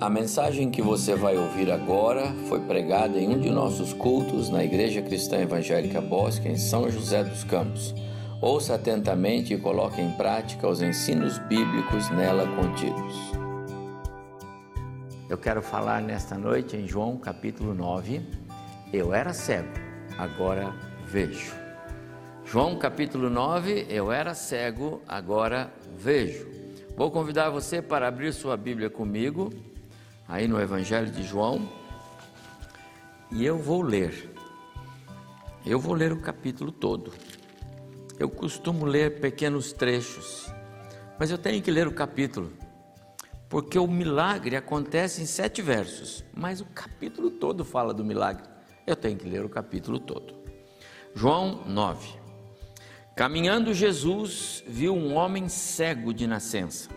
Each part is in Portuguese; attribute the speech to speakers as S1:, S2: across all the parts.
S1: A mensagem que você vai ouvir agora foi pregada em um de nossos cultos na Igreja Cristã Evangélica Bosque, em São José dos Campos. Ouça atentamente e coloque em prática os ensinos bíblicos nela contidos. Eu quero falar nesta noite em João capítulo 9. Eu era cego, agora vejo. João capítulo 9, eu era cego, agora vejo. Vou convidar você para abrir sua Bíblia comigo aí no Evangelho de João, e eu vou ler. Eu vou ler o capítulo todo. Eu costumo ler pequenos trechos, mas eu tenho que ler o capítulo, porque o milagre acontece em sete versos, mas o capítulo todo fala do milagre. Eu tenho que ler o capítulo todo. João 9. Caminhando Jesus viu um homem cego de nascença.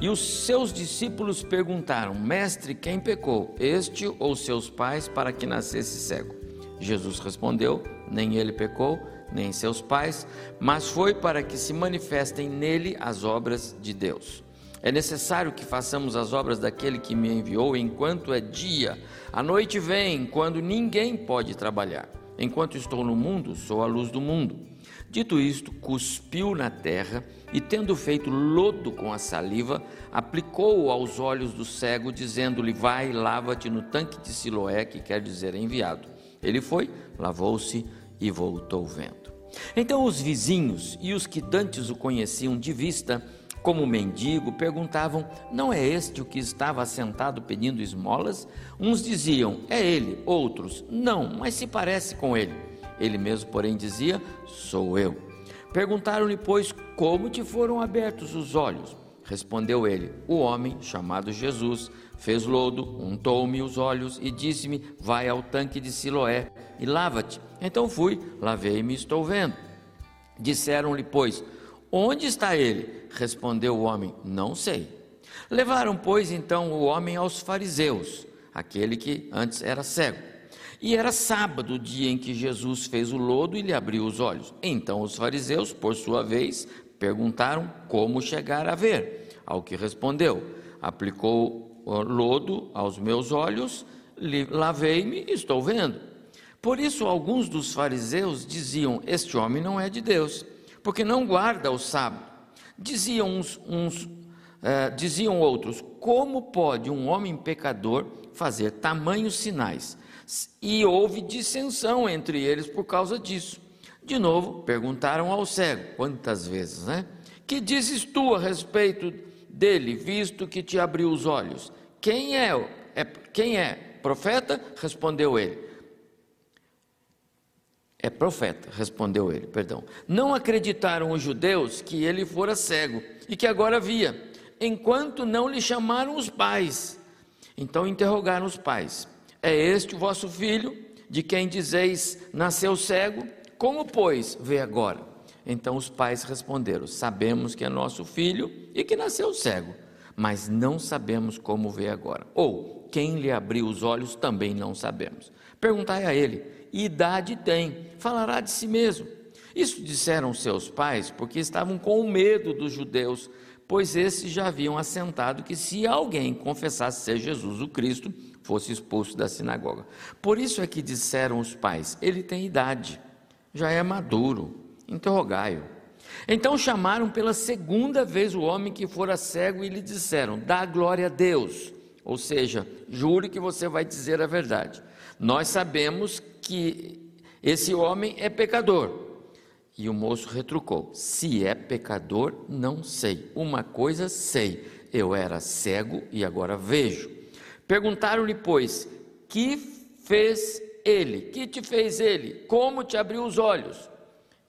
S1: E os seus discípulos perguntaram: Mestre, quem pecou, este ou seus pais, para que nascesse cego? Jesus respondeu: Nem ele pecou, nem seus pais, mas foi para que se manifestem nele as obras de Deus. É necessário que façamos as obras daquele que me enviou enquanto é dia. A noite vem, quando ninguém pode trabalhar. Enquanto estou no mundo, sou a luz do mundo. Dito isto, cuspiu na terra e, tendo feito lodo com a saliva, aplicou-o aos olhos do cego, dizendo-lhe: Vai, lava-te no tanque de Siloé, que quer dizer enviado. Ele foi, lavou-se e voltou vendo. Então os vizinhos e os que dantes o conheciam de vista, como mendigo, perguntavam: Não é este o que estava sentado pedindo esmolas? Uns diziam: É ele, outros: Não, mas se parece com ele. Ele mesmo, porém, dizia: Sou eu. Perguntaram-lhe, pois, como te foram abertos os olhos? Respondeu ele: O homem, chamado Jesus, fez lodo, untou-me os olhos e disse-me: Vai ao tanque de Siloé e lava-te. Então fui, lavei-me e estou vendo. Disseram-lhe, pois, Onde está ele? Respondeu o homem: Não sei. Levaram, pois, então o homem aos fariseus, aquele que antes era cego. E era sábado, o dia em que Jesus fez o lodo e lhe abriu os olhos. Então os fariseus, por sua vez, perguntaram como chegar a ver. Ao que respondeu: Aplicou o lodo aos meus olhos, lavei-me e estou vendo. Por isso, alguns dos fariseus diziam: Este homem não é de Deus, porque não guarda o sábado. Diziam uns, uns eh, diziam outros: Como pode um homem pecador fazer tamanhos sinais? e houve dissensão entre eles por causa disso. De novo, perguntaram ao cego, quantas vezes, né? Que dizes tu a respeito dele, visto que te abriu os olhos? Quem é? é quem é? Profeta? Respondeu ele. É profeta, respondeu ele, perdão. Não acreditaram os judeus que ele fora cego e que agora via, enquanto não lhe chamaram os pais. Então interrogaram os pais: é este o vosso filho, de quem dizeis nasceu cego? Como, pois, vê agora? Então os pais responderam: Sabemos que é nosso filho e que nasceu cego, mas não sabemos como vê agora. Ou quem lhe abriu os olhos também não sabemos. Perguntai a ele: idade tem? Falará de si mesmo. Isso disseram seus pais porque estavam com medo dos judeus, pois esses já haviam assentado que se alguém confessasse ser Jesus o Cristo, fosse expulso da sinagoga. Por isso é que disseram os pais: ele tem idade, já é maduro, interrogai-o. Então chamaram pela segunda vez o homem que fora cego e lhe disseram: Dá glória a Deus. Ou seja, jure que você vai dizer a verdade. Nós sabemos que esse homem é pecador. E o moço retrucou: Se é pecador, não sei. Uma coisa sei: eu era cego e agora vejo. Perguntaram-lhe, pois, que fez ele? Que te fez ele? Como te abriu os olhos?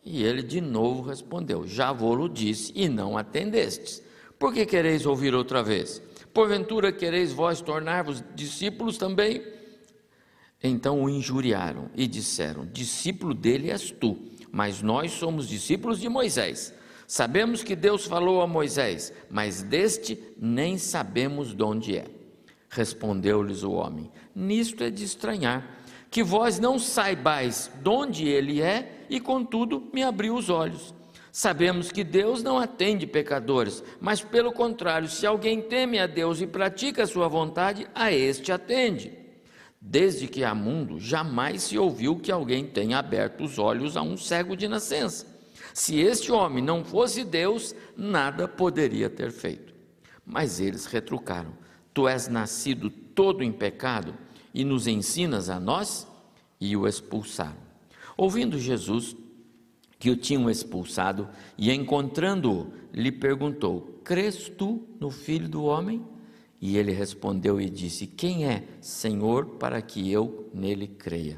S1: E ele de novo respondeu: Já vou-lo disse, e não atendestes. Por que quereis ouvir outra vez? Porventura quereis vós tornar-vos discípulos também? Então o injuriaram e disseram: Discípulo dele és tu, mas nós somos discípulos de Moisés. Sabemos que Deus falou a Moisés, mas deste nem sabemos de onde é. Respondeu-lhes o homem: Nisto é de estranhar, que vós não saibais de onde ele é, e contudo me abriu os olhos. Sabemos que Deus não atende pecadores, mas pelo contrário, se alguém teme a Deus e pratica a sua vontade, a este atende. Desde que há mundo, jamais se ouviu que alguém tenha aberto os olhos a um cego de nascença. Se este homem não fosse Deus, nada poderia ter feito. Mas eles retrucaram: Tu és nascido todo em pecado e nos ensinas a nós? E o expulsaram. Ouvindo Jesus que o tinham expulsado e encontrando-o, lhe perguntou: Crês tu no filho do homem? E ele respondeu e disse: Quem é, Senhor, para que eu nele creia?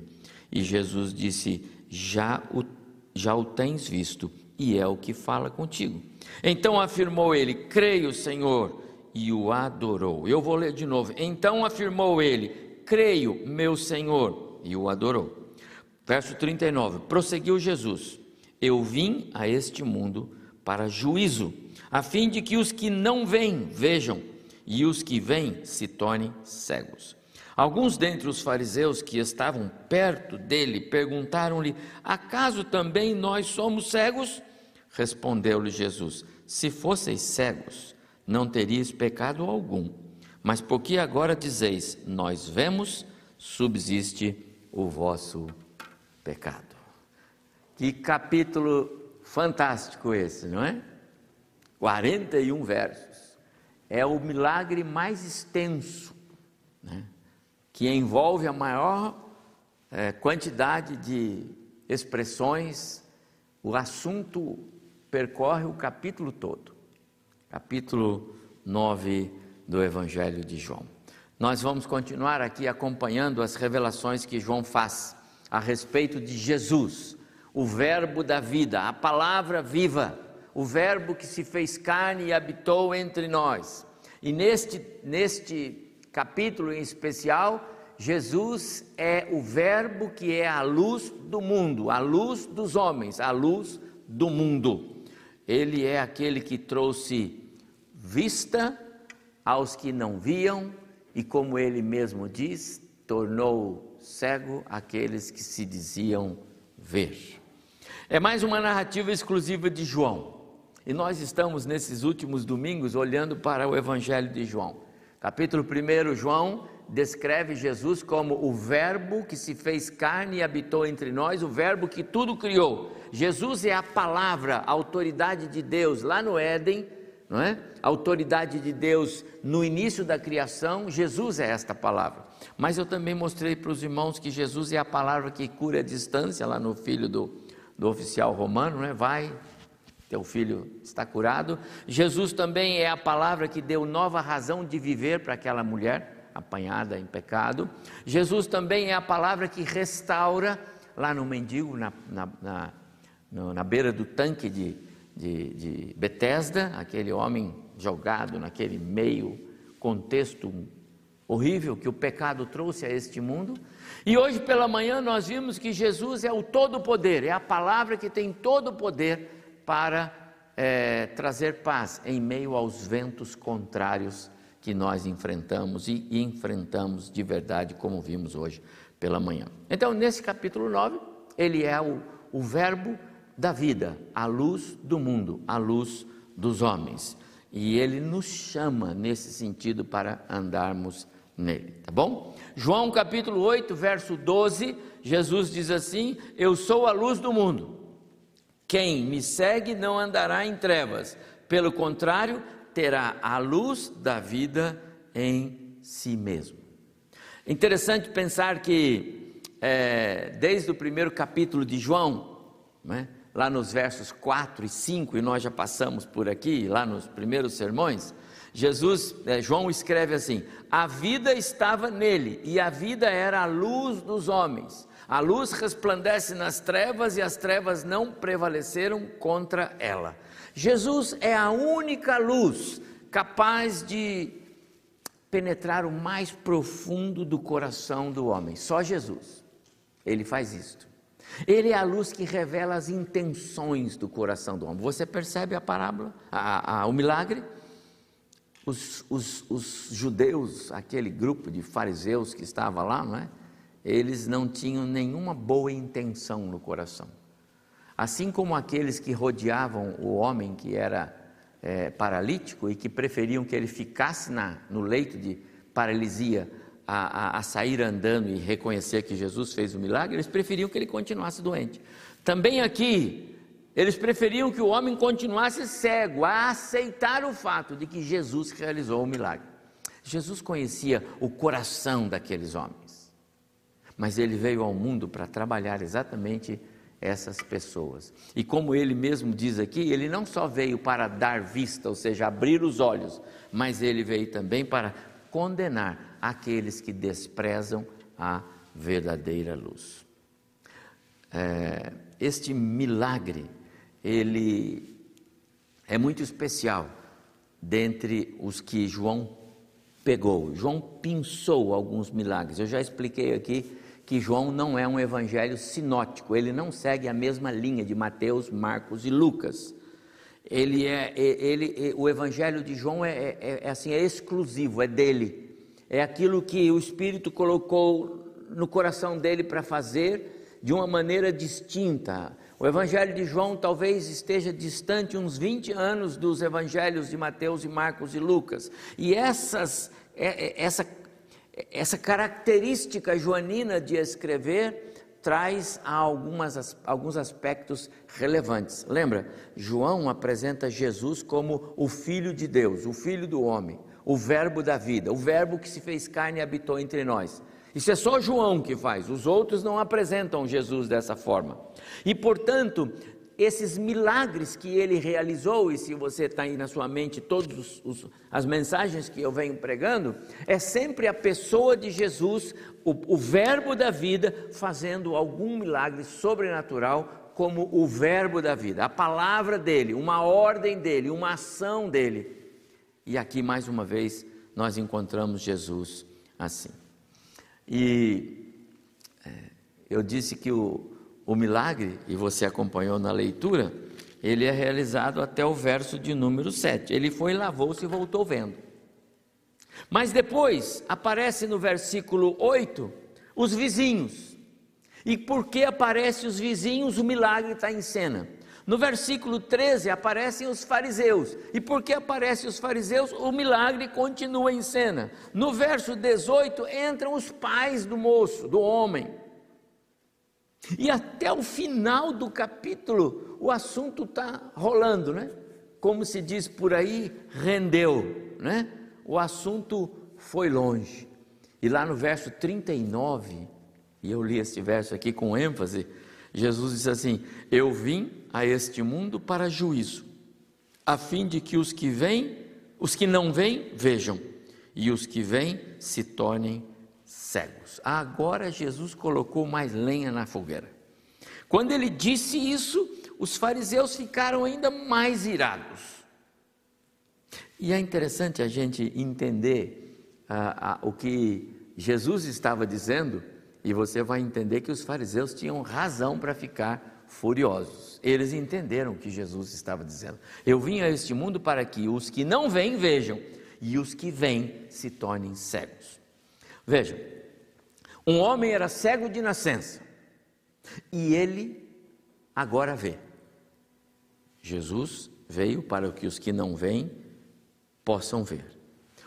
S1: E Jesus disse: Já o, já o tens visto, e é o que fala contigo. Então afirmou ele: Creio, Senhor, e o adorou. Eu vou ler de novo. Então afirmou ele: Creio, meu Senhor, e o adorou. Verso 39: Prosseguiu Jesus: Eu vim a este mundo para juízo, a fim de que os que não vêm vejam, e os que vêm se tornem cegos. Alguns dentre os fariseus que estavam perto dele perguntaram-lhe: Acaso também nós somos cegos? Respondeu-lhe Jesus: Se fosseis cegos, não teríeis pecado algum. Mas porque agora dizeis, nós vemos, subsiste o vosso pecado. Que capítulo fantástico esse, não é? 41 versos. É o milagre mais extenso, né? que envolve a maior é, quantidade de expressões. O assunto percorre o capítulo todo capítulo 9 do Evangelho de João. Nós vamos continuar aqui acompanhando as revelações que João faz a respeito de Jesus, o Verbo da vida, a palavra viva, o Verbo que se fez carne e habitou entre nós. E neste, neste capítulo em especial, Jesus é o Verbo que é a luz do mundo, a luz dos homens, a luz do mundo. Ele é aquele que trouxe vista aos que não viam, e como ele mesmo diz, tornou cego aqueles que se diziam ver. É mais uma narrativa exclusiva de João. E nós estamos nesses últimos domingos olhando para o Evangelho de João. Capítulo 1, João descreve Jesus como o Verbo que se fez carne e habitou entre nós, o Verbo que tudo criou. Jesus é a palavra, a autoridade de Deus. Lá no Éden, não é? A autoridade de Deus no início da criação, Jesus é esta palavra. Mas eu também mostrei para os irmãos que Jesus é a palavra que cura a distância, lá no filho do, do oficial romano, não é? Vai, teu filho está curado. Jesus também é a palavra que deu nova razão de viver para aquela mulher apanhada em pecado. Jesus também é a palavra que restaura lá no mendigo, na, na, na, na beira do tanque de, de, de Betesda, aquele homem jogado naquele meio contexto horrível que o pecado trouxe a este mundo. E hoje pela manhã nós vimos que Jesus é o todo-poder, é a palavra que tem todo o poder para é, trazer paz em meio aos ventos contrários que nós enfrentamos e, enfrentamos de verdade, como vimos hoje pela manhã. Então, nesse capítulo 9, ele é o, o Verbo da vida, a luz do mundo, a luz dos homens. E ele nos chama nesse sentido para andarmos nele, tá bom? João capítulo 8, verso 12, Jesus diz assim: Eu sou a luz do mundo. Quem me segue não andará em trevas, pelo contrário, terá a luz da vida em si mesmo. Interessante pensar que, é, desde o primeiro capítulo de João, né, lá nos versos 4 e 5, e nós já passamos por aqui, lá nos primeiros sermões, Jesus, é, João escreve assim: a vida estava nele, e a vida era a luz dos homens. A luz resplandece nas trevas, e as trevas não prevaleceram contra ela. Jesus é a única luz capaz de penetrar o mais profundo do coração do homem. Só Jesus. Ele faz isto. Ele é a luz que revela as intenções do coração do homem. Você percebe a parábola, a, a, o milagre? Os, os, os, judeus, aquele grupo de fariseus que estava lá, não é? Eles não tinham nenhuma boa intenção no coração. Assim como aqueles que rodeavam o homem que era é, paralítico e que preferiam que ele ficasse na, no leito de paralisia a, a, a, sair andando e reconhecer que Jesus fez o milagre, eles preferiam que ele continuasse doente. Também aqui, eles preferiam que o homem continuasse cego, a aceitar o fato de que Jesus realizou o milagre. Jesus conhecia o coração daqueles homens, mas ele veio ao mundo para trabalhar exatamente essas pessoas. E como ele mesmo diz aqui, ele não só veio para dar vista, ou seja, abrir os olhos, mas ele veio também para condenar aqueles que desprezam a verdadeira luz. É, este milagre, ele é muito especial dentre os que João pegou. João pinçou alguns milagres. Eu já expliquei aqui que João não é um evangelho sinótico, ele não segue a mesma linha de Mateus, Marcos e Lucas. Ele é, ele, o evangelho de João é, é, é assim, é exclusivo, é dele. É aquilo que o Espírito colocou no coração dele para fazer de uma maneira distinta. O Evangelho de João talvez esteja distante uns 20 anos dos Evangelhos de Mateus e Marcos e Lucas. E essas, é, é, essa, essa característica joanina de escrever traz algumas, alguns aspectos relevantes. Lembra? João apresenta Jesus como o Filho de Deus, o Filho do homem, o Verbo da vida, o Verbo que se fez carne e habitou entre nós. Isso é só João que faz, os outros não apresentam Jesus dessa forma. E portanto, esses milagres que ele realizou, e se você está aí na sua mente todas as mensagens que eu venho pregando, é sempre a pessoa de Jesus, o, o Verbo da vida, fazendo algum milagre sobrenatural, como o Verbo da vida, a palavra dele, uma ordem dele, uma ação dele. E aqui mais uma vez nós encontramos Jesus assim. E é, eu disse que o, o milagre, e você acompanhou na leitura, ele é realizado até o verso de número 7. Ele foi, lavou-se e voltou vendo. Mas depois aparece no versículo 8 os vizinhos. E porque aparecem os vizinhos, o milagre está em cena. No versículo 13 aparecem os fariseus, e porque aparecem os fariseus, o milagre continua em cena. No verso 18 entram os pais do moço, do homem. E até o final do capítulo, o assunto está rolando, né? Como se diz por aí, rendeu, né? O assunto foi longe. E lá no verso 39, e eu li este verso aqui com ênfase, Jesus disse assim: Eu vim a este mundo para juízo, a fim de que os que vêm, os que não vêm, vejam, e os que vêm se tornem cegos. Agora Jesus colocou mais lenha na fogueira. Quando ele disse isso, os fariseus ficaram ainda mais irados. E é interessante a gente entender ah, ah, o que Jesus estava dizendo e você vai entender que os fariseus tinham razão para ficar furiosos. Eles entenderam o que Jesus estava dizendo. Eu vim a este mundo para que os que não vêm vejam e os que vêm se tornem cegos. Vejam, um homem era cego de nascença e ele agora vê. Jesus veio para que os que não vêm possam ver.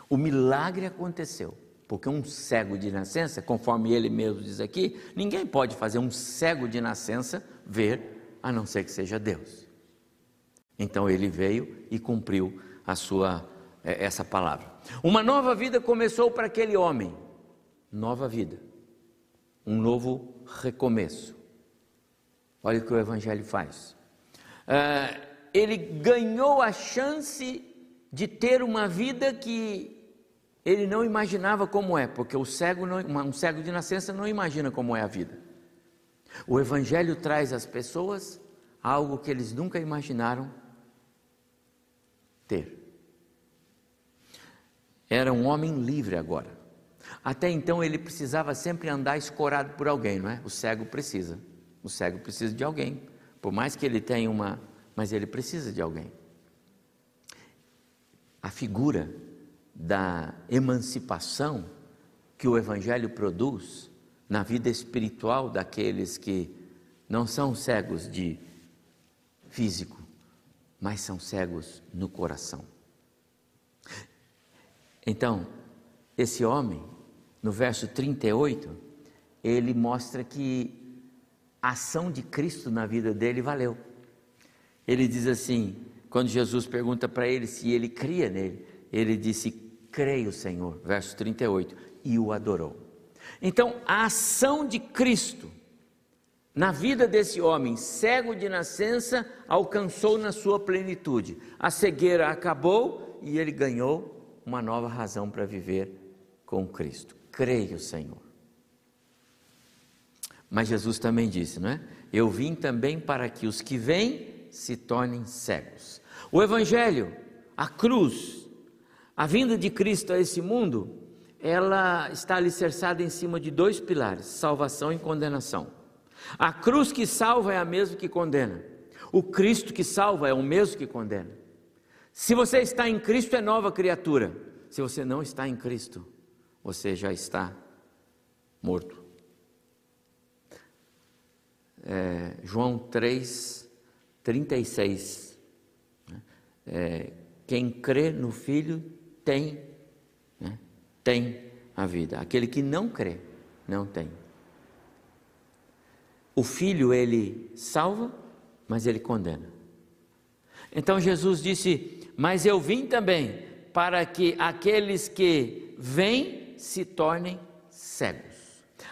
S1: O milagre aconteceu. Porque um cego de nascença, conforme ele mesmo diz aqui, ninguém pode fazer um cego de nascença ver, a não ser que seja Deus. Então ele veio e cumpriu a sua é, essa palavra. Uma nova vida começou para aquele homem. Nova vida. Um novo recomeço. Olha o que o Evangelho faz. Uh, ele ganhou a chance de ter uma vida que ele não imaginava como é, porque o cego não, um cego de nascença não imagina como é a vida. O Evangelho traz às pessoas algo que eles nunca imaginaram ter. Era um homem livre agora. Até então ele precisava sempre andar escorado por alguém, não é? O cego precisa. O cego precisa de alguém. Por mais que ele tenha uma. Mas ele precisa de alguém. A figura da emancipação que o Evangelho produz na vida espiritual daqueles que não são cegos de físico, mas são cegos no coração. Então, esse homem, no verso 38, ele mostra que a ação de Cristo na vida dele valeu. Ele diz assim: quando Jesus pergunta para ele se ele cria nele, ele disse: Creio, Senhor, verso 38, e o adorou. Então, a ação de Cristo na vida desse homem, cego de nascença, alcançou na sua plenitude. A cegueira acabou e ele ganhou uma nova razão para viver com Cristo. Creio, Senhor. Mas Jesus também disse, não é? Eu vim também para que os que vêm se tornem cegos. O Evangelho, a cruz, a vinda de Cristo a esse mundo, ela está alicerçada em cima de dois pilares: salvação e condenação. A cruz que salva é a mesma que condena. O Cristo que salva é o mesmo que condena. Se você está em Cristo, é nova criatura. Se você não está em Cristo, você já está morto. É, João 3, 36. Né? É, quem crê no Filho tem, né? tem a vida. Aquele que não crê, não tem. O Filho, ele salva, mas ele condena. Então Jesus disse: Mas eu vim também para que aqueles que vêm se tornem cegos.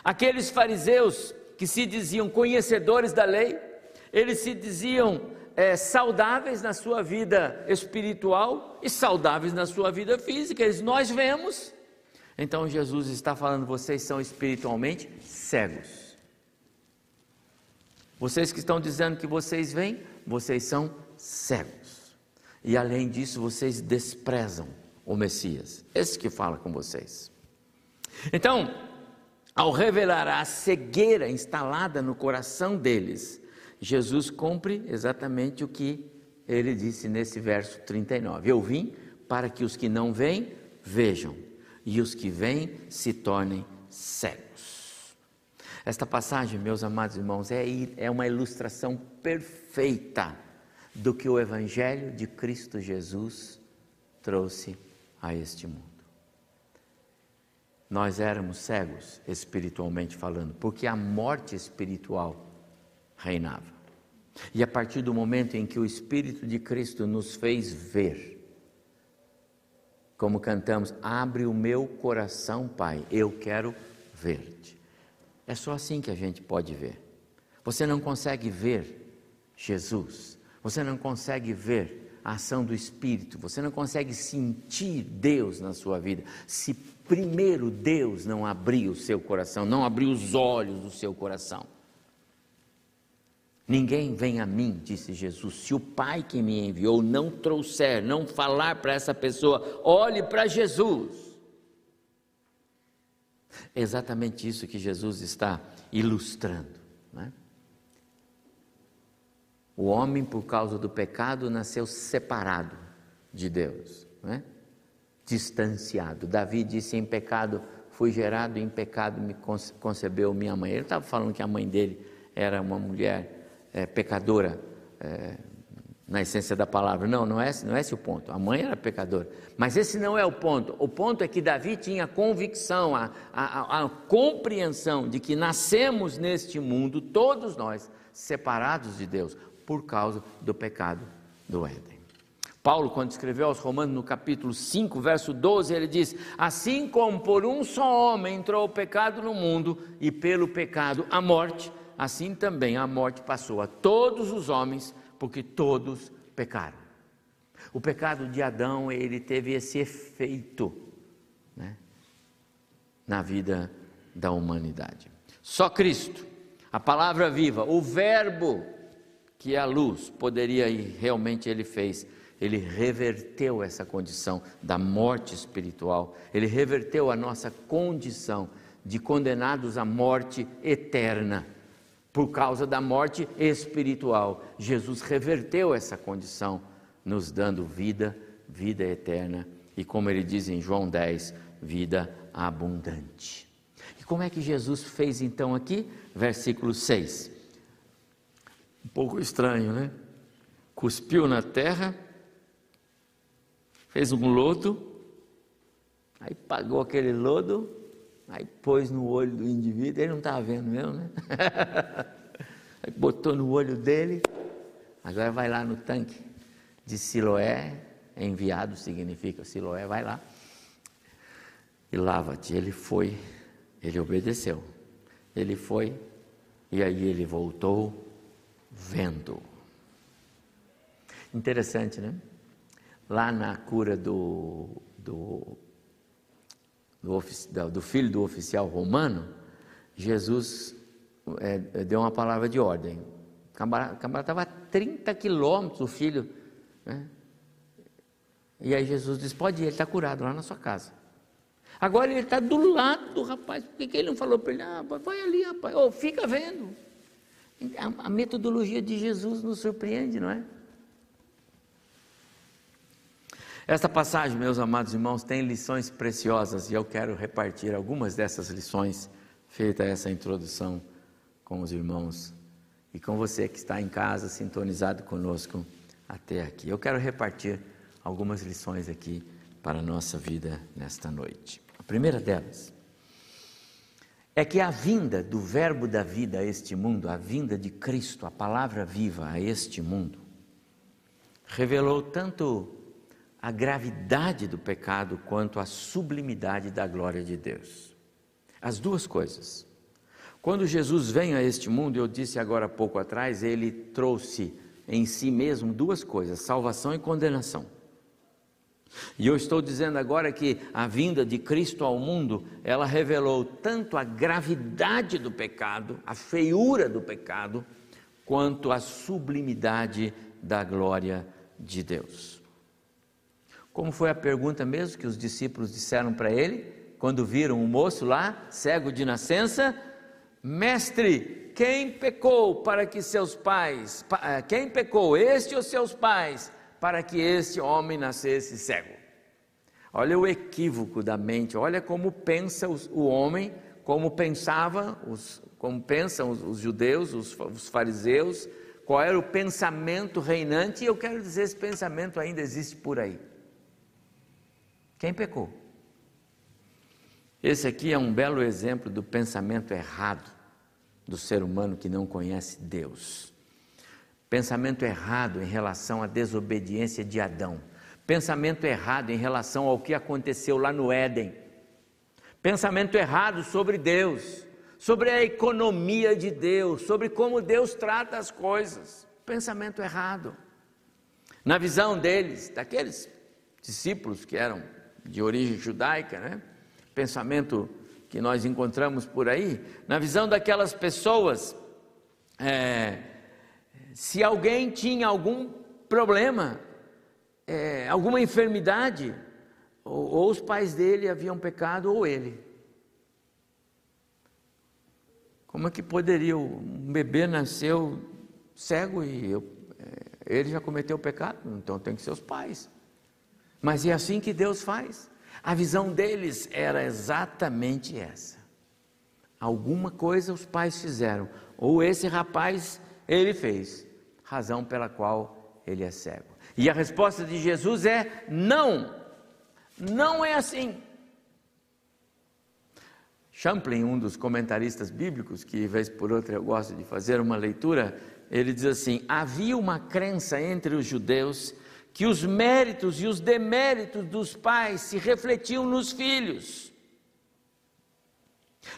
S1: Aqueles fariseus que se diziam conhecedores da lei, eles se diziam é, saudáveis na sua vida espiritual e saudáveis na sua vida física. Eles, nós vemos. Então Jesus está falando: vocês são espiritualmente cegos. Vocês que estão dizendo que vocês vêm, vocês são cegos. E além disso, vocês desprezam o Messias. Esse que fala com vocês. Então, ao revelar a cegueira instalada no coração deles, Jesus cumpre exatamente o que ele disse nesse verso 39. Eu vim para que os que não vêm vejam, e os que vêm se tornem cegos. Esta passagem, meus amados irmãos, é, é uma ilustração perfeita do que o Evangelho de Cristo Jesus trouxe a este mundo. Nós éramos cegos espiritualmente falando, porque a morte espiritual reinava. E a partir do momento em que o Espírito de Cristo nos fez ver, como cantamos, abre o meu coração, Pai, eu quero ver-te. É só assim que a gente pode ver. Você não consegue ver Jesus, você não consegue ver a ação do Espírito, você não consegue sentir Deus na sua vida, se primeiro Deus não abrir o seu coração, não abrir os olhos do seu coração. Ninguém vem a mim, disse Jesus, se o Pai que me enviou não trouxer, não falar para essa pessoa, olhe para Jesus. É exatamente isso que Jesus está ilustrando. Né? O homem, por causa do pecado, nasceu separado de Deus, né? Distanciado. Davi disse: Em pecado fui gerado, em pecado me concebeu minha mãe. Ele estava falando que a mãe dele era uma mulher é, pecadora é, na essência da palavra. Não, não é, não é esse o ponto. A mãe era pecadora. Mas esse não é o ponto. O ponto é que Davi tinha a convicção, a, a, a compreensão de que nascemos neste mundo, todos nós, separados de Deus, por causa do pecado do Éden. Paulo, quando escreveu aos Romanos no capítulo 5, verso 12, ele diz: Assim como por um só homem entrou o pecado no mundo, e pelo pecado a morte, assim também a morte passou a todos os homens, porque todos pecaram. O pecado de Adão, ele teve esse efeito né, na vida da humanidade. Só Cristo, a palavra viva, o Verbo que é a luz, poderia e realmente ele fez. Ele reverteu essa condição da morte espiritual, ele reverteu a nossa condição de condenados à morte eterna por causa da morte espiritual. Jesus reverteu essa condição, nos dando vida, vida eterna e, como ele diz em João 10, vida abundante. E como é que Jesus fez então aqui? Versículo 6. Um pouco estranho, né? cuspiu na terra, fez um lodo, aí pagou aquele lodo, aí pôs no olho do indivíduo, ele não estava vendo mesmo, né? aí botou no olho dele, agora vai lá no tanque de Siloé, enviado significa Siloé, vai lá e lava-te. Ele foi, ele obedeceu. Ele foi e aí ele voltou vendo. Interessante, né? Lá na cura do, do, do, do filho do oficial romano, Jesus é, deu uma palavra de ordem. O camarada estava a 30 quilômetros, o filho. Né? E aí Jesus disse: Pode ir, ele está curado lá na sua casa. Agora ele está do lado do rapaz. Por que, ele não falou para ele? Ah, vai ali, rapaz. Oh, fica vendo. A, a metodologia de Jesus nos surpreende, não é? Esta passagem, meus amados irmãos, tem lições preciosas e eu quero repartir algumas dessas lições, feita essa introdução com os irmãos e com você que está em casa, sintonizado conosco até aqui. Eu quero repartir algumas lições aqui para a nossa vida nesta noite. A primeira delas é que a vinda do Verbo da vida a este mundo, a vinda de Cristo, a palavra viva a este mundo, revelou tanto a gravidade do pecado quanto a sublimidade da glória de Deus. As duas coisas. Quando Jesus vem a este mundo, eu disse agora há pouco atrás, ele trouxe em si mesmo duas coisas: salvação e condenação. E eu estou dizendo agora que a vinda de Cristo ao mundo, ela revelou tanto a gravidade do pecado, a feiura do pecado, quanto a sublimidade da glória de Deus. Como foi a pergunta mesmo que os discípulos disseram para ele, quando viram o moço lá, cego de nascença? Mestre, quem pecou para que seus pais, eh, quem pecou, este ou seus pais, para que este homem nascesse cego. Olha o equívoco da mente, olha como pensa o homem, como pensava, os, como pensam os, os judeus, os, os fariseus, qual era o pensamento reinante, e eu quero dizer, esse pensamento ainda existe por aí. Quem pecou? Esse aqui é um belo exemplo do pensamento errado do ser humano que não conhece Deus. Pensamento errado em relação à desobediência de Adão. Pensamento errado em relação ao que aconteceu lá no Éden. Pensamento errado sobre Deus, sobre a economia de Deus, sobre como Deus trata as coisas. Pensamento errado. Na visão deles, daqueles discípulos que eram de origem judaica, né? pensamento que nós encontramos por aí, na visão daquelas pessoas, é, se alguém tinha algum problema, é, alguma enfermidade, ou, ou os pais dele haviam pecado, ou ele. Como é que poderia? Um bebê nasceu cego e eu, é, ele já cometeu pecado, então tem que ser os pais. Mas é assim que Deus faz. A visão deles era exatamente essa. Alguma coisa os pais fizeram, ou esse rapaz ele fez razão pela qual ele é cego. E a resposta de Jesus é: não, não é assim. Champlin, um dos comentaristas bíblicos, que vez por outra eu gosto de fazer uma leitura, ele diz assim: havia uma crença entre os judeus que os méritos e os deméritos dos pais se refletiam nos filhos.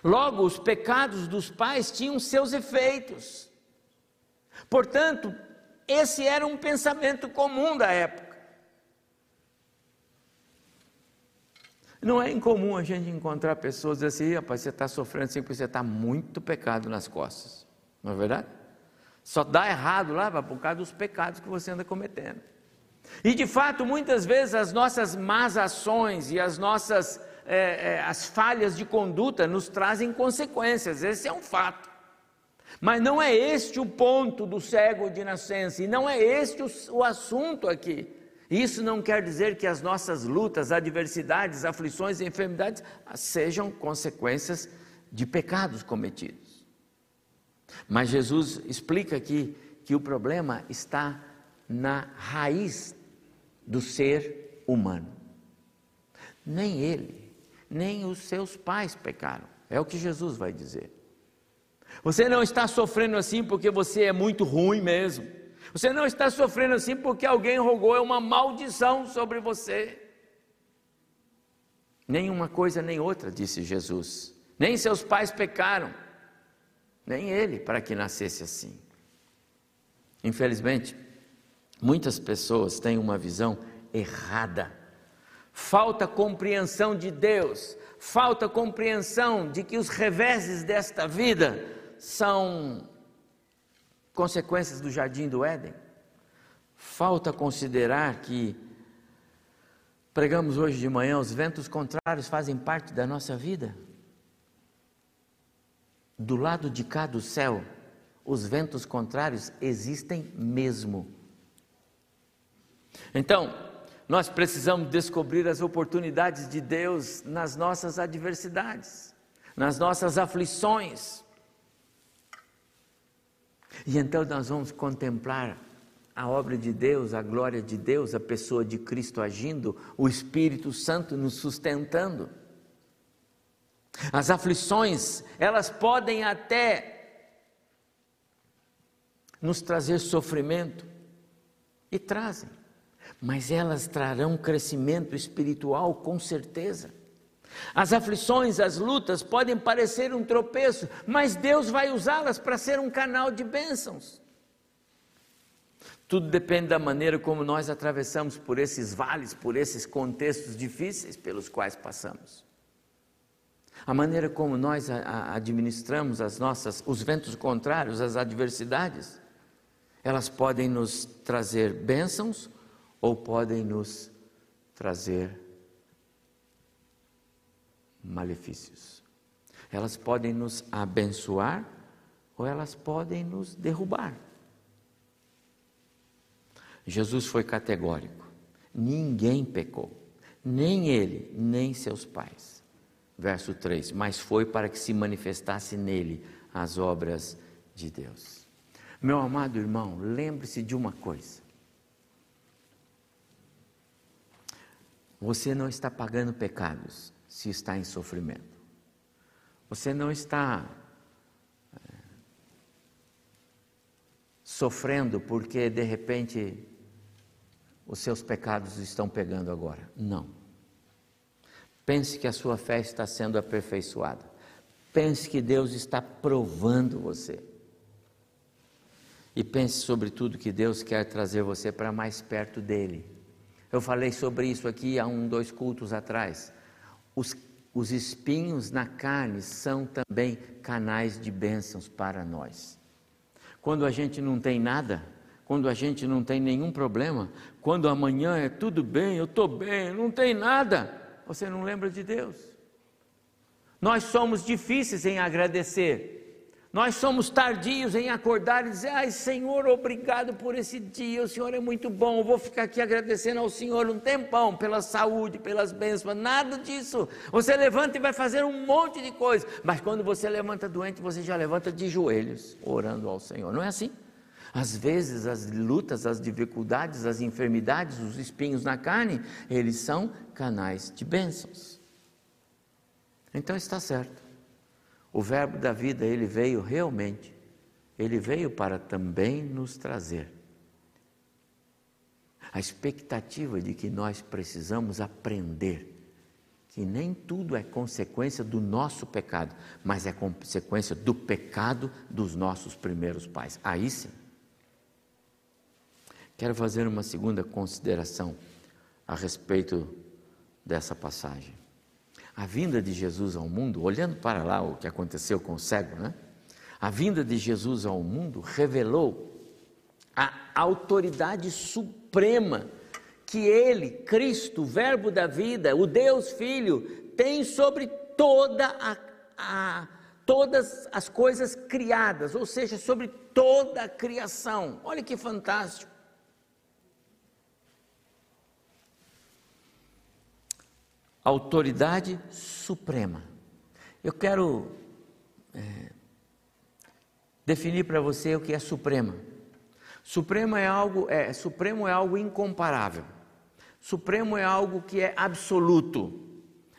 S1: Logo, os pecados dos pais tinham seus efeitos. Portanto, esse era um pensamento comum da época. Não é incomum a gente encontrar pessoas assim, rapaz, você está sofrendo assim porque você está muito pecado nas costas. Não é verdade? Só dá errado lá por causa dos pecados que você anda cometendo. E de fato, muitas vezes as nossas más ações e as nossas é, é, as falhas de conduta nos trazem consequências, esse é um fato. Mas não é este o ponto do cego de nascença, e não é este o, o assunto aqui. Isso não quer dizer que as nossas lutas, adversidades, aflições e enfermidades sejam consequências de pecados cometidos. Mas Jesus explica aqui que o problema está na raiz do ser humano. Nem ele, nem os seus pais pecaram. É o que Jesus vai dizer. Você não está sofrendo assim porque você é muito ruim mesmo. Você não está sofrendo assim porque alguém rogou uma maldição sobre você. Nenhuma coisa nem outra, disse Jesus. Nem seus pais pecaram, nem ele, para que nascesse assim. Infelizmente, muitas pessoas têm uma visão errada. Falta compreensão de Deus, falta compreensão de que os reveses desta vida são consequências do jardim do Éden. Falta considerar que Pregamos hoje de manhã, os ventos contrários fazem parte da nossa vida. Do lado de cá do céu, os ventos contrários existem mesmo. Então, nós precisamos descobrir as oportunidades de Deus nas nossas adversidades, nas nossas aflições. E então nós vamos contemplar a obra de Deus, a glória de Deus, a pessoa de Cristo agindo, o Espírito Santo nos sustentando. As aflições, elas podem até nos trazer sofrimento, e trazem, mas elas trarão crescimento espiritual com certeza. As aflições, as lutas podem parecer um tropeço, mas Deus vai usá-las para ser um canal de bênçãos. Tudo depende da maneira como nós atravessamos por esses vales, por esses contextos difíceis pelos quais passamos. A maneira como nós administramos as nossas, os ventos contrários, as adversidades, elas podem nos trazer bênçãos ou podem nos trazer malefícios. Elas podem nos abençoar ou elas podem nos derrubar. Jesus foi categórico: ninguém pecou, nem ele, nem seus pais. Verso 3: Mas foi para que se manifestasse nele as obras de Deus. Meu amado irmão, lembre-se de uma coisa. Você não está pagando pecados se está em sofrimento. Você não está é, sofrendo porque de repente os seus pecados estão pegando agora. Não. Pense que a sua fé está sendo aperfeiçoada. Pense que Deus está provando você. E pense sobretudo que Deus quer trazer você para mais perto dele. Eu falei sobre isso aqui há um, dois cultos atrás. Os, os espinhos na carne são também canais de bênçãos para nós. Quando a gente não tem nada, quando a gente não tem nenhum problema, quando amanhã é tudo bem, eu estou bem, não tem nada, você não lembra de Deus. Nós somos difíceis em agradecer. Nós somos tardios em acordar e dizer: Ai, Senhor, obrigado por esse dia, o Senhor é muito bom. Eu vou ficar aqui agradecendo ao Senhor um tempão pela saúde, pelas bênçãos, nada disso. Você levanta e vai fazer um monte de coisa, mas quando você levanta doente, você já levanta de joelhos, orando ao Senhor, não é assim? Às vezes, as lutas, as dificuldades, as enfermidades, os espinhos na carne, eles são canais de bênçãos. Então está certo. O Verbo da vida, ele veio realmente, ele veio para também nos trazer a expectativa de que nós precisamos aprender que nem tudo é consequência do nosso pecado, mas é consequência do pecado dos nossos primeiros pais. Aí sim. Quero fazer uma segunda consideração a respeito dessa passagem. A vinda de Jesus ao mundo, olhando para lá o que aconteceu com o cego, né? A vinda de Jesus ao mundo revelou a autoridade suprema que Ele, Cristo, Verbo da vida, o Deus Filho, tem sobre toda a, a, todas as coisas criadas, ou seja, sobre toda a criação. Olha que fantástico. Autoridade suprema. Eu quero é, definir para você o que é suprema. Supremo é algo, é, supremo é algo incomparável. Supremo é algo que é absoluto,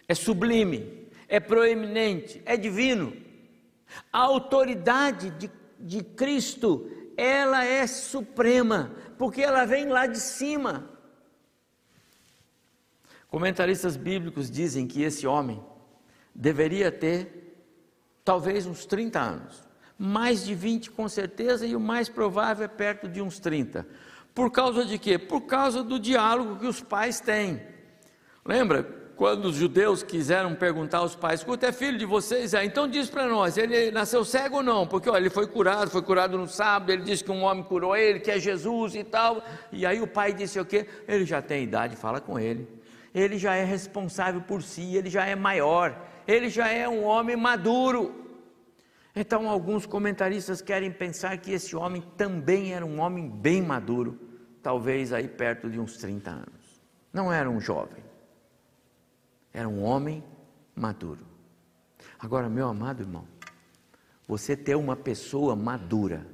S1: é sublime, é proeminente, é divino. A autoridade de, de Cristo, ela é suprema, porque ela vem lá de cima. Comentaristas bíblicos dizem que esse homem deveria ter talvez uns 30 anos mais de 20 com certeza, e o mais provável é perto de uns 30. Por causa de quê? Por causa do diálogo que os pais têm. Lembra quando os judeus quiseram perguntar aos pais: escuta, é filho de vocês? É, então diz para nós, ele nasceu cego ou não? Porque olha, ele foi curado, foi curado no sábado, ele disse que um homem curou ele, que é Jesus e tal. E aí o pai disse o quê? Ele já tem idade, fala com ele. Ele já é responsável por si, ele já é maior, ele já é um homem maduro. Então, alguns comentaristas querem pensar que esse homem também era um homem bem maduro, talvez aí perto de uns 30 anos. Não era um jovem, era um homem maduro. Agora, meu amado irmão, você ter uma pessoa madura,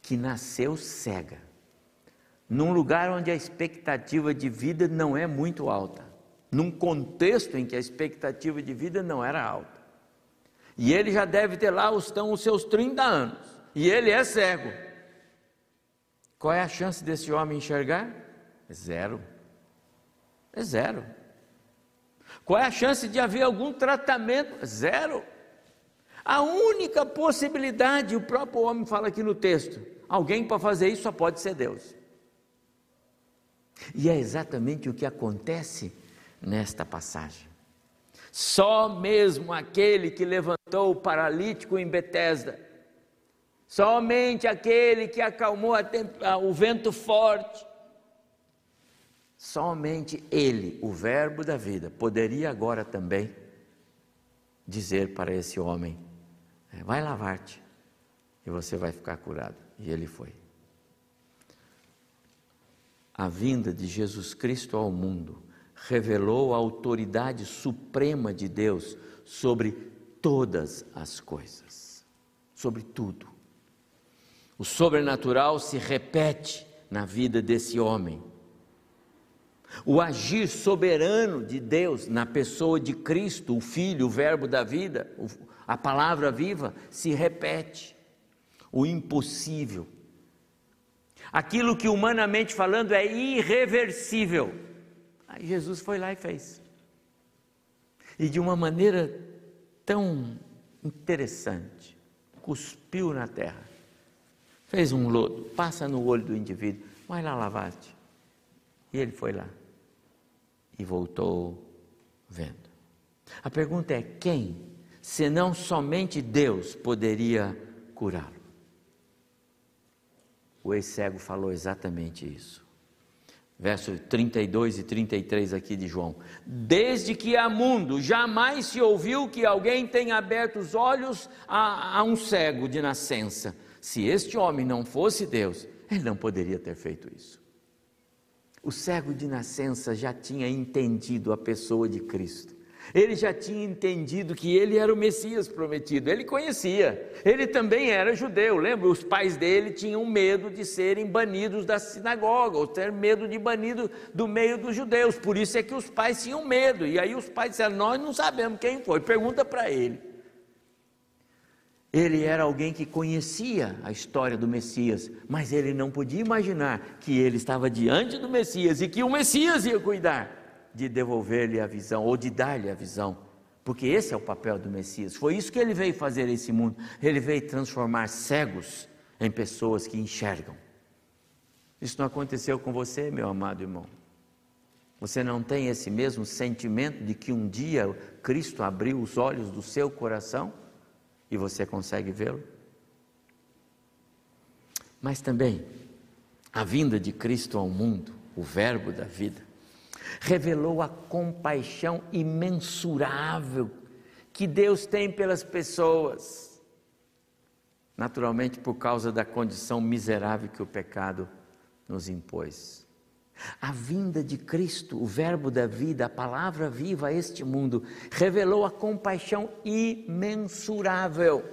S1: que nasceu cega, num lugar onde a expectativa de vida não é muito alta, num contexto em que a expectativa de vida não era alta. E ele já deve ter lá estão os seus 30 anos. E ele é cego. Qual é a chance desse homem enxergar? Zero. É zero. Qual é a chance de haver algum tratamento? Zero. A única possibilidade, o próprio homem fala aqui no texto: alguém para fazer isso só pode ser Deus. E é exatamente o que acontece nesta passagem. Só mesmo aquele que levantou o paralítico em Betesda, somente aquele que acalmou o vento forte, somente ele, o Verbo da vida, poderia agora também dizer para esse homem: é, vai lavar-te e você vai ficar curado. E ele foi. A vinda de Jesus Cristo ao mundo revelou a autoridade suprema de Deus sobre todas as coisas, sobre tudo. O sobrenatural se repete na vida desse homem. O agir soberano de Deus na pessoa de Cristo, o Filho, o Verbo da vida, a palavra viva, se repete. O impossível. Aquilo que humanamente falando é irreversível Aí Jesus foi lá e fez. E de uma maneira tão interessante, cuspiu na terra, fez um lodo, passa no olho do indivíduo, vai lá lavar-te. E ele foi lá e voltou vendo. A pergunta é: quem, senão somente Deus, poderia curá-lo? O ex-cego falou exatamente isso verso 32 e 33 aqui de João. Desde que há mundo, jamais se ouviu que alguém tenha aberto os olhos a, a um cego de nascença. Se este homem não fosse Deus, ele não poderia ter feito isso. O cego de nascença já tinha entendido a pessoa de Cristo. Ele já tinha entendido que ele era o Messias prometido, ele conhecia. Ele também era judeu, lembra? Os pais dele tinham medo de serem banidos da sinagoga, ou ter medo de banido do meio dos judeus. Por isso é que os pais tinham medo. E aí os pais disseram: Nós não sabemos quem foi, pergunta para ele. Ele era alguém que conhecia a história do Messias, mas ele não podia imaginar que ele estava diante do Messias e que o Messias ia cuidar de devolver-lhe a visão ou de dar-lhe a visão, porque esse é o papel do Messias. Foi isso que ele veio fazer nesse mundo. Ele veio transformar cegos em pessoas que enxergam. Isso não aconteceu com você, meu amado irmão. Você não tem esse mesmo sentimento de que um dia Cristo abriu os olhos do seu coração e você consegue vê-lo? Mas também a vinda de Cristo ao mundo, o Verbo da vida, revelou a compaixão imensurável que Deus tem pelas pessoas, naturalmente por causa da condição miserável que o pecado nos impôs. A vinda de Cristo, o Verbo da vida, a palavra viva a este mundo, revelou a compaixão imensurável.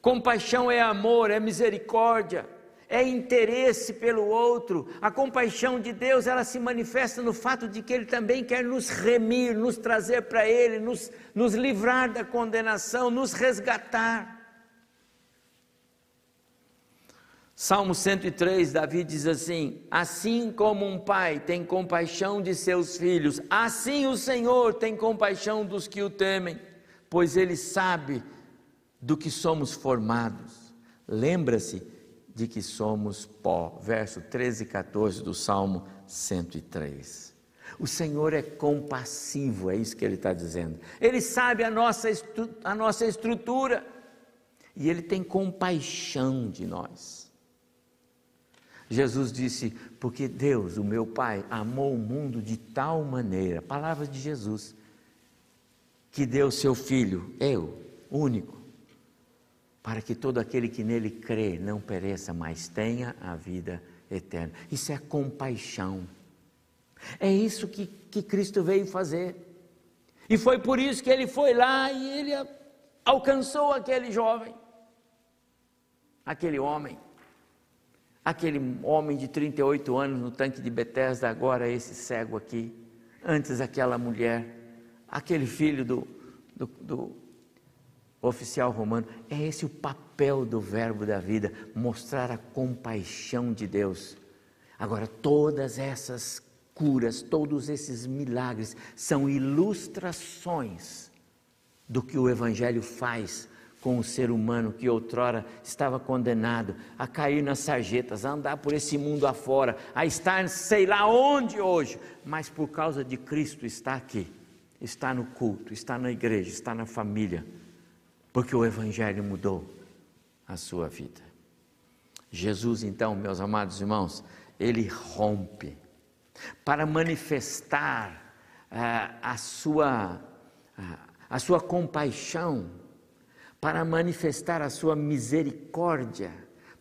S1: Compaixão é amor, é misericórdia é interesse pelo outro. A compaixão de Deus, ela se manifesta no fato de que Ele também quer nos remir, nos trazer para Ele, nos, nos livrar da condenação, nos resgatar. Salmo 103, Davi diz assim: Assim como um pai tem compaixão de seus filhos, assim o Senhor tem compaixão dos que o temem, pois Ele sabe do que somos formados. Lembra-se de que somos pó. Verso 13 e 14 do Salmo 103. O Senhor é compassivo, é isso que ele está dizendo. Ele sabe a nossa, a nossa estrutura e ele tem compaixão de nós. Jesus disse: Porque Deus, o meu Pai, amou o mundo de tal maneira, palavras de Jesus, que deu seu Filho, eu, único, para que todo aquele que nele crê não pereça, mas tenha a vida eterna. Isso é compaixão. É isso que, que Cristo veio fazer. E foi por isso que ele foi lá e ele alcançou aquele jovem, aquele homem, aquele homem de 38 anos no tanque de Betesda, agora esse cego aqui, antes aquela mulher, aquele filho do, do, do oficial romano. É esse o papel do Verbo da vida, mostrar a compaixão de Deus. Agora, todas essas curas, todos esses milagres são ilustrações do que o Evangelho faz com o ser humano que outrora estava condenado a cair nas sarjetas, a andar por esse mundo afora, a estar sei lá onde hoje, mas por causa de Cristo está aqui, está no culto, está na igreja, está na família porque o Evangelho mudou a sua vida. Jesus, então, meus amados irmãos, ele rompe para manifestar ah, a, sua, ah, a sua compaixão, para manifestar a sua misericórdia,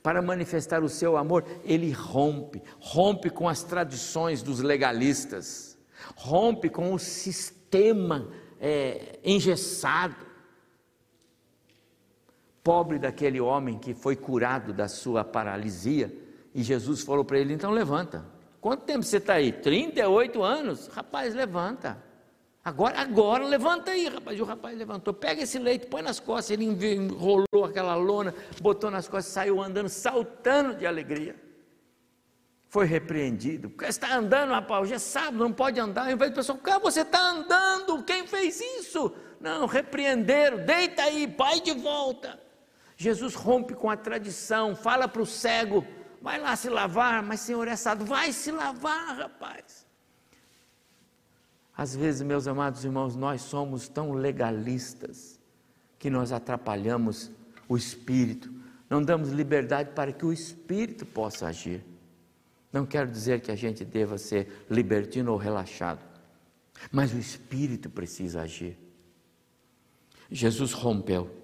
S1: para manifestar o seu amor, ele rompe, rompe com as tradições dos legalistas, rompe com o sistema é, engessado, pobre daquele homem que foi curado da sua paralisia, e Jesus falou para ele: então levanta. Quanto tempo você está aí? 38 anos? Rapaz, levanta. Agora, agora, levanta aí, rapaz. E o rapaz levantou. Pega esse leite, põe nas costas. Ele enrolou aquela lona, botou nas costas, saiu andando, saltando de alegria. Foi repreendido. Porque está andando, rapaz, hoje é sábado, não pode andar. Vez de pessoal, cara, você está andando, quem fez isso? Não, repreenderam, deita aí, pai de volta. Jesus rompe com a tradição, fala para o cego: vai lá se lavar, mas senhor é sábado, vai se lavar, rapaz. Às vezes, meus amados irmãos, nós somos tão legalistas que nós atrapalhamos o espírito, não damos liberdade para que o espírito possa agir. Não quero dizer que a gente deva ser libertino ou relaxado, mas o espírito precisa agir. Jesus rompeu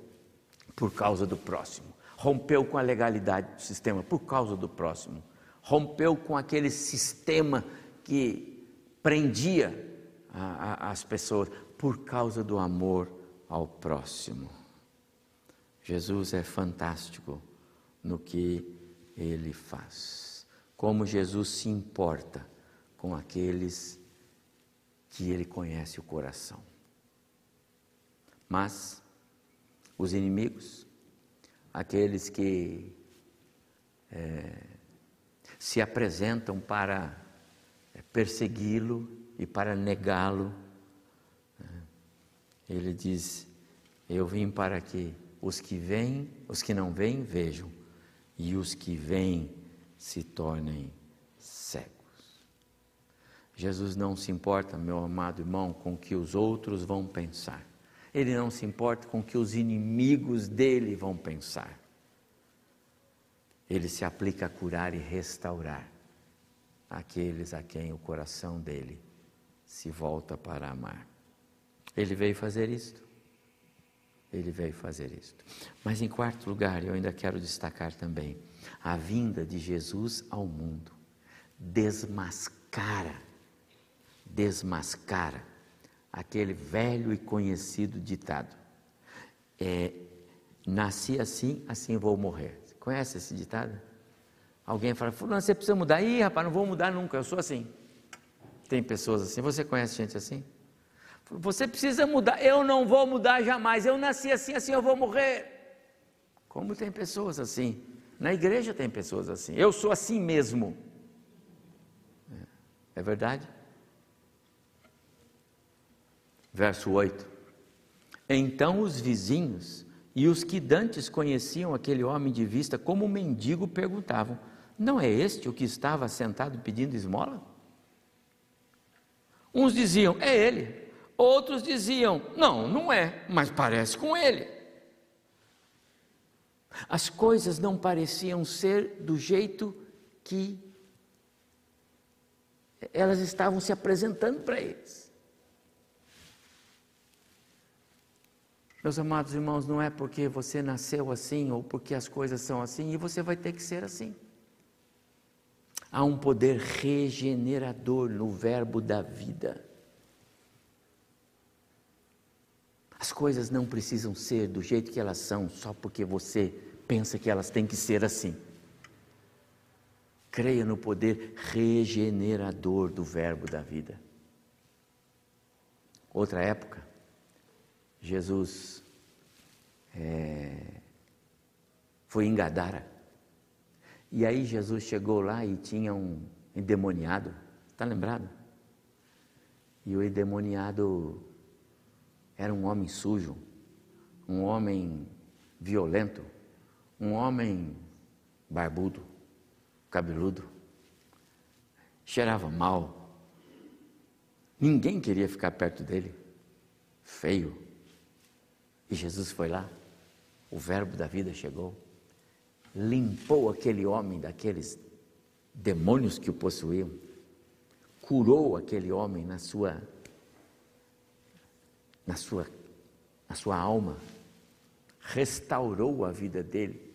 S1: por causa do próximo. Rompeu com a legalidade do sistema por causa do próximo. Rompeu com aquele sistema que prendia a, a, as pessoas por causa do amor ao próximo. Jesus é fantástico no que ele faz. Como Jesus se importa com aqueles que ele conhece o coração. Mas os inimigos, aqueles que é, se apresentam para é, persegui-lo e para negá-lo. Né? Ele diz: Eu vim para que os que vêm, os que não vêm, vejam, e os que vêm se tornem cegos. Jesus não se importa, meu amado irmão, com o que os outros vão pensar. Ele não se importa com o que os inimigos dele vão pensar. Ele se aplica a curar e restaurar aqueles a quem o coração dele se volta para amar. Ele veio fazer isto. Ele veio fazer isto. Mas em quarto lugar, eu ainda quero destacar também a vinda de Jesus ao mundo. Desmascara, desmascara aquele velho e conhecido ditado: é, Nasci assim, assim vou morrer. Conhece esse ditado? Alguém fala, fulano, você precisa mudar. Ih, rapaz, não vou mudar nunca, eu sou assim. Tem pessoas assim, você conhece gente assim? Você precisa mudar, eu não vou mudar jamais, eu nasci assim, assim eu vou morrer. Como tem pessoas assim? Na igreja tem pessoas assim, eu sou assim mesmo. É, é verdade? Verso 8: Então os vizinhos e os que dantes conheciam aquele homem de vista como mendigo perguntavam: Não é este o que estava sentado pedindo esmola? Uns diziam: É ele. Outros diziam: Não, não é, mas parece com ele. As coisas não pareciam ser do jeito que elas estavam se apresentando para eles. Meus amados irmãos, não é porque você nasceu assim ou porque as coisas são assim e você vai ter que ser assim. Há um poder regenerador no verbo da vida. As coisas não precisam ser do jeito que elas são só porque você pensa que elas têm que ser assim. Creia no poder regenerador do verbo da vida. Outra época, Jesus é, foi em Gadara. E aí Jesus chegou lá e tinha um endemoniado, está lembrado? E o endemoniado era um homem sujo, um homem violento, um homem barbudo, cabeludo, cheirava mal. Ninguém queria ficar perto dele, feio. E Jesus foi lá, o Verbo da vida chegou. Limpou aquele homem daqueles demônios que o possuíam, curou aquele homem na sua na sua na sua alma, restaurou a vida dele.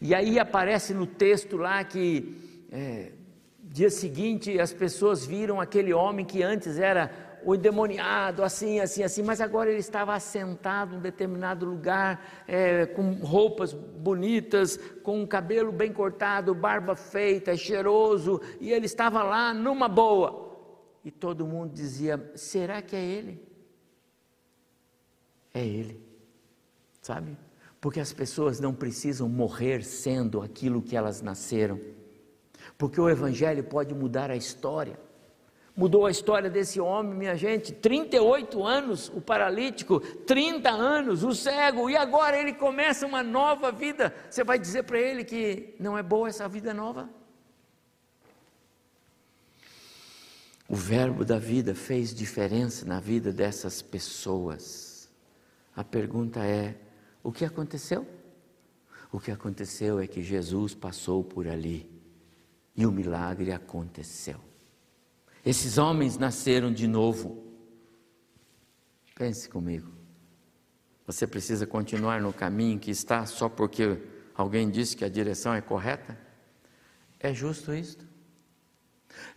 S1: E aí aparece no texto lá que é, dia seguinte as pessoas viram aquele homem que antes era o endemoniado, assim, assim, assim, mas agora ele estava assentado em um determinado lugar, é, com roupas bonitas, com um cabelo bem cortado, barba feita, cheiroso, e ele estava lá numa boa. E todo mundo dizia: será que é ele? É ele, sabe? Porque as pessoas não precisam morrer sendo aquilo que elas nasceram, porque o Evangelho pode mudar a história mudou a história desse homem, minha gente. 38 anos o paralítico, 30 anos o cego, e agora ele começa uma nova vida. Você vai dizer para ele que não é boa essa vida nova? O verbo da vida fez diferença na vida dessas pessoas. A pergunta é: o que aconteceu? O que aconteceu é que Jesus passou por ali e o milagre aconteceu. Esses homens nasceram de novo. Pense comigo. Você precisa continuar no caminho que está só porque alguém disse que a direção é correta? É justo isto?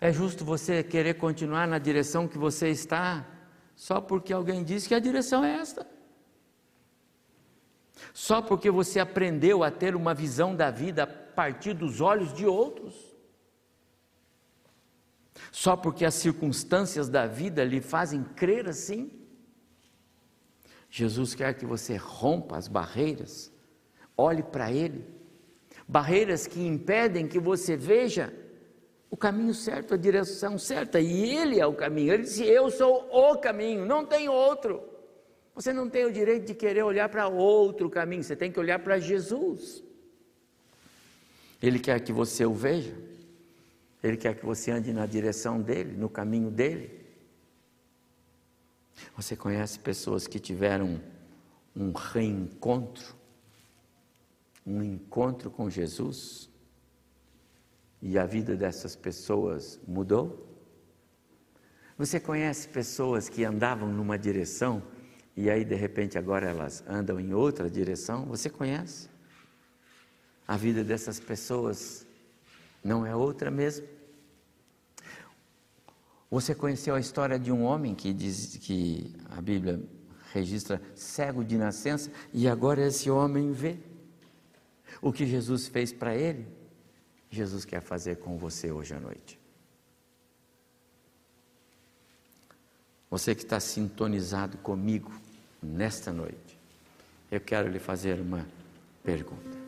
S1: É justo você querer continuar na direção que você está só porque alguém disse que a direção é esta? Só porque você aprendeu a ter uma visão da vida a partir dos olhos de outros? Só porque as circunstâncias da vida lhe fazem crer assim? Jesus quer que você rompa as barreiras, olhe para Ele, barreiras que impedem que você veja o caminho certo, a direção certa, e Ele é o caminho. Ele disse: Eu sou o caminho, não tem outro. Você não tem o direito de querer olhar para outro caminho, você tem que olhar para Jesus. Ele quer que você o veja. Ele quer que você ande na direção dele, no caminho dele. Você conhece pessoas que tiveram um reencontro, um encontro com Jesus, e a vida dessas pessoas mudou? Você conhece pessoas que andavam numa direção e aí de repente agora elas andam em outra direção? Você conhece? A vida dessas pessoas não é outra mesmo. Você conheceu a história de um homem que diz que a Bíblia registra cego de nascença e agora esse homem vê. O que Jesus fez para ele Jesus quer fazer com você hoje à noite. Você que está sintonizado comigo nesta noite, eu quero lhe fazer uma pergunta.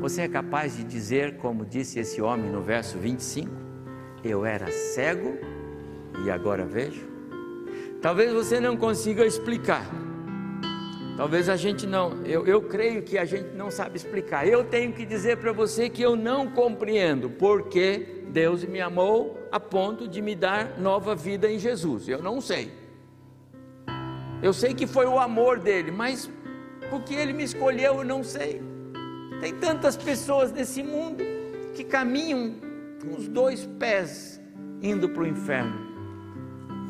S1: Você é capaz de dizer, como disse esse homem no verso 25, eu era cego e agora vejo? Talvez você não consiga explicar. Talvez a gente não, eu, eu creio que a gente não sabe explicar. Eu tenho que dizer para você que eu não compreendo porque Deus me amou a ponto de me dar nova vida em Jesus. Eu não sei. Eu sei que foi o amor dele, mas porque ele me escolheu, eu não sei. Tem tantas pessoas nesse mundo que caminham com os dois pés indo para o inferno.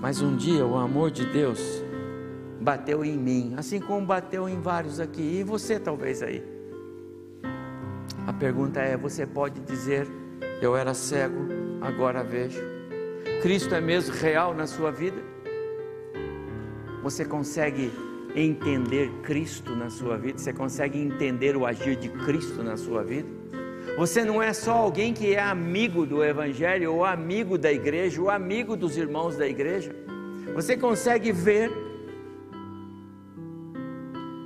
S1: Mas um dia o amor de Deus bateu em mim, assim como bateu em vários aqui, e você talvez aí. A pergunta é: você pode dizer, eu era cego, agora vejo? Cristo é mesmo real na sua vida? Você consegue entender Cristo na sua vida? Você consegue entender o agir de Cristo na sua vida? Você não é só alguém que é amigo do Evangelho, ou amigo da igreja, ou amigo dos irmãos da igreja. Você consegue ver.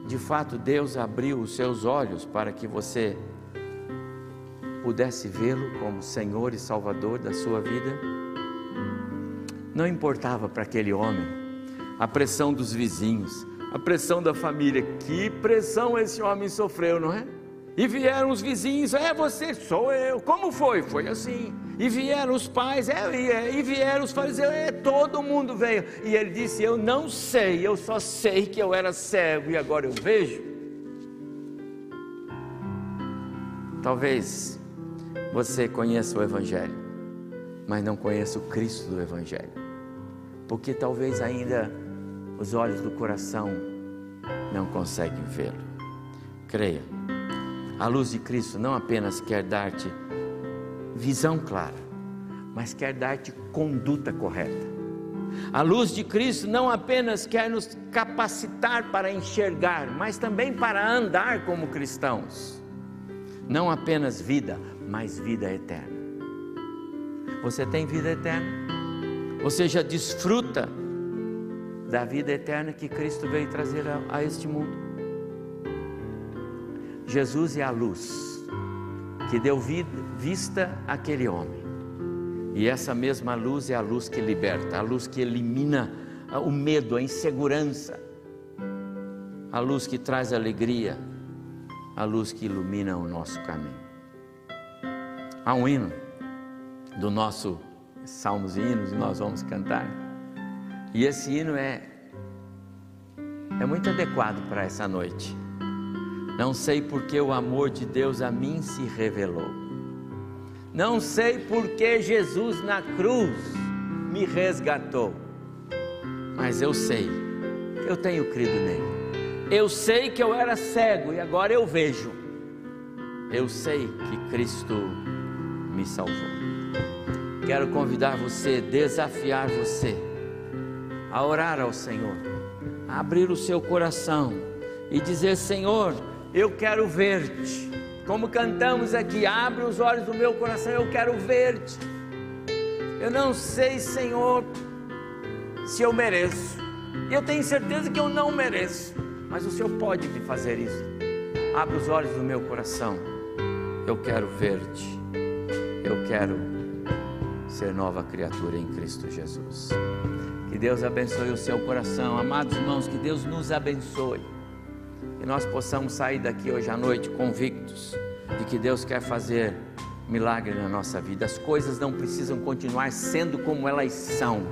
S1: De fato, Deus abriu os seus olhos para que você pudesse vê-lo como Senhor e Salvador da sua vida. Não importava para aquele homem a pressão dos vizinhos, a pressão da família. Que pressão esse homem sofreu, não é? E vieram os vizinhos, é você, sou eu. Como foi? Foi assim. E vieram os pais, é, é, e vieram os fariseus, é, todo mundo veio. E ele disse: Eu não sei, eu só sei que eu era cego e agora eu vejo. Talvez você conheça o Evangelho, mas não conheça o Cristo do Evangelho, porque talvez ainda os olhos do coração não conseguem vê-lo. Creia, a luz de Cristo não apenas quer dar-te visão clara, mas quer dar-te conduta correta. A luz de Cristo não apenas quer nos capacitar para enxergar, mas também para andar como cristãos. Não apenas vida, mas vida eterna. Você tem vida eterna? Você já desfruta da vida eterna que Cristo veio trazer a, a este mundo. Jesus é a luz que deu vida, vista àquele homem. E essa mesma luz é a luz que liberta, a luz que elimina o medo, a insegurança, a luz que traz alegria, a luz que ilumina o nosso caminho. Há um hino do nosso Salmos e Hinos e nós vamos cantar. E esse hino é, é muito adequado para essa noite. Não sei porque o amor de Deus a mim se revelou. Não sei porque Jesus na cruz me resgatou. Mas eu sei, eu tenho crido nele. Eu sei que eu era cego e agora eu vejo. Eu sei que Cristo me salvou. Quero convidar você, desafiar você a orar ao Senhor, a abrir o seu coração e dizer: Senhor, eu quero ver-te. Como cantamos aqui, abre os olhos do meu coração, eu quero ver-te. Eu não sei, Senhor, se eu mereço. Eu tenho certeza que eu não mereço, mas o Senhor pode me fazer isso. Abre os olhos do meu coração. Eu quero ver-te. Eu quero ser nova criatura em Cristo Jesus. Que Deus abençoe o seu coração. Amados irmãos, que Deus nos abençoe. Que nós possamos sair daqui hoje à noite convictos de que Deus quer fazer milagre na nossa vida. As coisas não precisam continuar sendo como elas são,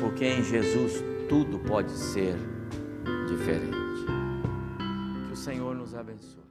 S1: porque em Jesus tudo pode ser diferente. Que o Senhor nos abençoe.